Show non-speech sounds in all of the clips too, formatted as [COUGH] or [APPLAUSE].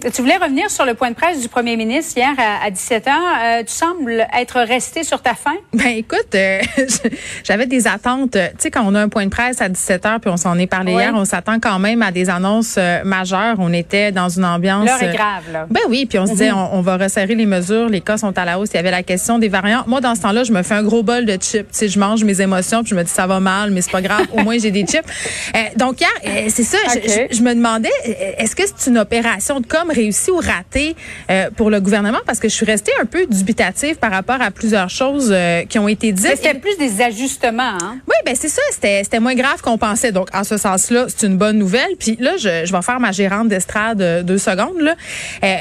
Tu voulais revenir sur le point de presse du premier ministre hier à, 17 h. Euh, tu sembles être resté sur ta faim. [LAUGHS] Ben écoute, euh, [LAUGHS] j'avais des attentes. Tu sais, quand on a un point de presse à 17 h, puis on s'en est parlé hier, on s'attend quand même à des annonces euh, majeures. On était dans une ambiance. L'heure est grave, là. Ben oui, puis on se disait, mhm. on, va resserrer les mesures. Les cas sont à la hausse. Il y avait la question des variants. Moi, dans ce temps-là, je me fais un gros bol de chips. Tu sais, je mange mes émotions, puis je me dis, ça va mal, mais c'est pas grave. Au moins, j'ai des chips. [LAUGHS] donc hier, c'est ça. Je, je, me demandais, est-ce que c'est une opération de com? Réussi ou raté euh, pour le gouvernement? Parce que je suis restée un peu dubitative par rapport à plusieurs choses euh, qui ont été dites. C'était plus des ajustements. Hein? Oui, ben c'est ça. C'était moins grave qu'on pensait. Donc en ce sens-là, c'est une bonne nouvelle. Puis là, je, je vais faire ma gérante d'estrade euh, deux secondes là.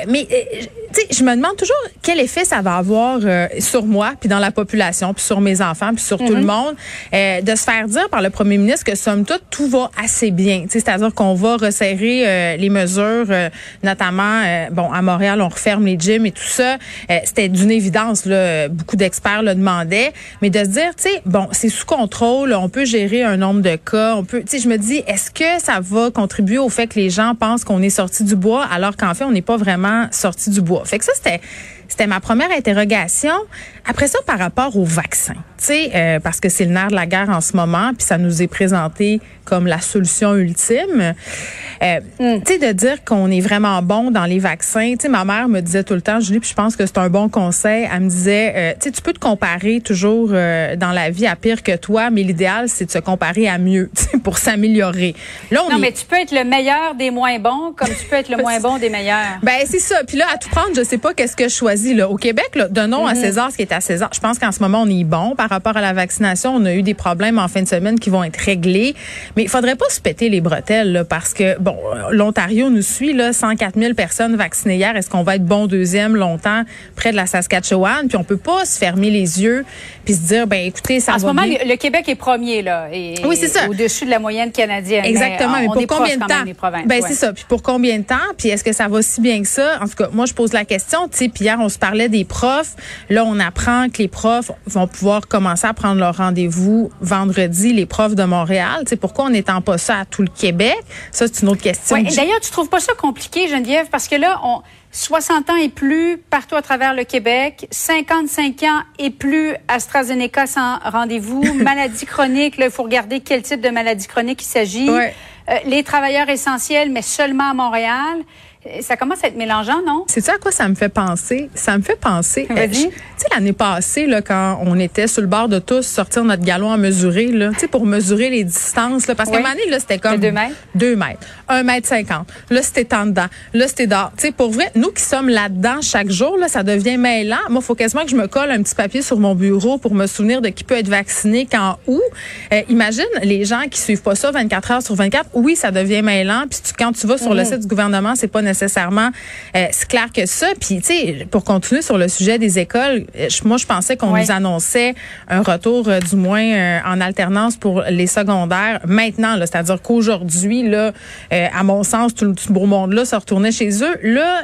mais je me demande toujours quel effet ça va avoir sur moi, puis dans la population, puis sur mes enfants, puis sur tout le mhm. monde, de se faire dire par le premier ministre que somme toute tout va assez bien. C'est-à-dire qu'on va resserrer les mesures, notamment euh, bon, à Montréal, on referme les gyms et tout ça. Euh, c'était d'une évidence, là, beaucoup d'experts le demandaient. Mais de se dire, tu sais, bon, c'est sous contrôle, on peut gérer un nombre de cas, on peut, tu sais, je me dis, est-ce que ça va contribuer au fait que les gens pensent qu'on est sorti du bois alors qu'en fait, on n'est pas vraiment sorti du bois? Fait que ça, c'était c'était ma première interrogation. Après ça, par rapport au vaccin, tu sais, euh, parce que c'est le nerf de la guerre en ce moment, puis ça nous est présenté comme la solution ultime. Euh, mm. Tu sais, de dire qu'on est vraiment bon dans les vaccins. Tu sais, ma mère me disait tout le temps, Julie, puis je pense que c'est un bon conseil. Elle me disait, euh, tu sais, tu peux te comparer toujours dans la vie à pire que toi, mais l'idéal, c'est de se comparer à mieux, [LAUGHS] pour s'améliorer. Là, on non, mais tu peux être le meilleur des moins bons, comme tu peux être le [LAUGHS] moins bon des meilleurs. Ben c'est ça. Puis là, à tout prendre, je sais pas qu'est-ce que je choisis au Québec, là, donnons à mhm. César ce qui est à César. Je pense qu'en ce moment, on est bon par rapport à la vaccination. On a eu des problèmes en fin de semaine qui vont être réglés. Mais il faudrait pas se péter les bretelles parce que, bon, l'Ontario nous suit, là, 104 000 personnes vaccinées hier. Est-ce qu'on va être bon deuxième longtemps près de la Saskatchewan? Puis on peut pas se fermer les yeux puis se dire, ben écoutez, ça en ce moment, le Québec est premier, là. Et, oui, c'est ça. Au-dessus de la moyenne canadienne. Exactement. Mais, pour combien de temps? ben, c'est ça. Puis pour combien de temps? Puis est-ce que ça va si bien que ça? En tout cas, moi, je pose la question, tu sais, hier, on se parlait des profs. Là, on apprend que les profs vont pouvoir commencer à prendre leur rendez-vous vendredi, les profs de Montréal. C'est pourquoi on n'étend pas ça à tout le Québec? Ça, c'est une autre question. D'ailleurs, tu trouves pas ça compliqué, Geneviève? Parce que là, on 60 ans et plus partout à travers le Québec, 55 ans et plus AstraZeneca sans rendez-vous, [LAUGHS] maladie chronique, il faut regarder quel type de maladie chronique il s'agit. Euh, les travailleurs essentiels, mais seulement à Montréal. Ça commence à être mélangeant, non? C'est ça à quoi ça me fait penser? Ça me fait penser. [LAUGHS] Euh, tu sais, l'année passée, là, quand on était sur le bord de tous sortir notre galon à mesurer, là, tu sais, pour mesurer les distances, là, parce qu'à un moment donné, là, c'était comme. Deux mètres? Deux mètres. Un mètre cinquante. Là, c'était en dedans. Là, c'était dehors. Tu sais, pour vrai, nous qui sommes là-dedans chaque jour, là, ça devient mêlant. Moi, il faut quasiment que je me colle un petit papier sur mon bureau pour me souvenir de qui peut être vacciné quand où. Euh, imagine les gens qui suivent pas ça 24 heures sur 24. Oui, ça devient mêlant. Puis quand tu vas sur le mm-hmm. site du gouvernement, c'est pas nécessaire nécessairement euh, c'est clair que ça. Puis, tu sais, pour continuer sur le sujet des écoles, euh, moi, je pensais qu'on nous annonçait un retour, euh, du moins, en alternance pour les secondaires maintenant. C'est-à-dire qu'aujourd'hui, là, à mon sens, tout, le beau monde-là se retournait chez eux. Là,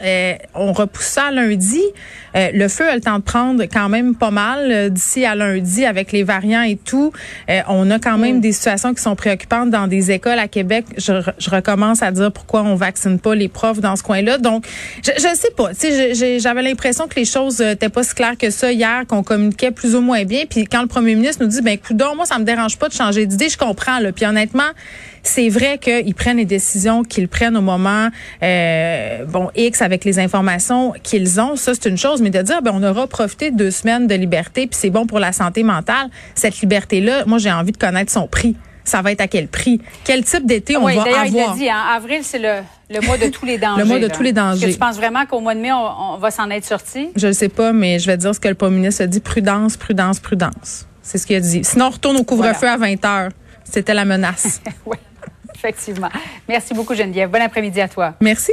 on repousse ça à lundi. le feu a le temps de prendre quand même pas mal d'ici à lundi avec les variants et tout. on a quand même mm. des situations qui sont préoccupantes dans des écoles à Québec. Je, je recommence à dire pourquoi on vaccine pas les profs dans ce là Donc, je, je sais pas. J'avais l'impression que les choses n'étaient pas si claires que ça hier, qu'on communiquait plus ou moins bien. Puis quand le premier ministre nous dit, ben écoute, moi, ça me dérange pas de changer d'idée, je comprends. Là. Puis honnêtement, c'est vrai qu'ils prennent les décisions qu'ils prennent au moment euh, bon X avec les informations qu'ils ont. Ça, c'est une chose. Mais de dire, ben, on aura profité de deux semaines de liberté, puis c'est bon pour la santé mentale. Cette liberté-là, moi, j'ai envie de connaître son prix ça va être à quel prix? Quel type d'été on va avoir? Il a dit, hein, avril, c'est le, le mois de tous les dangers. le mois de tous les dangers. Que tu penses vraiment qu'au mois de mai, on, va s'en être sorti? Je ne sais pas, mais je vais dire ce que le premier ministre a dit. Prudence, prudence, prudence. C'est ce qu'il a dit. Sinon, on retourne au couvre-feu à 20 heures. C'était la menace. [LAUGHS] oui, effectivement. Merci beaucoup, Geneviève. Bon après-midi à toi. Merci.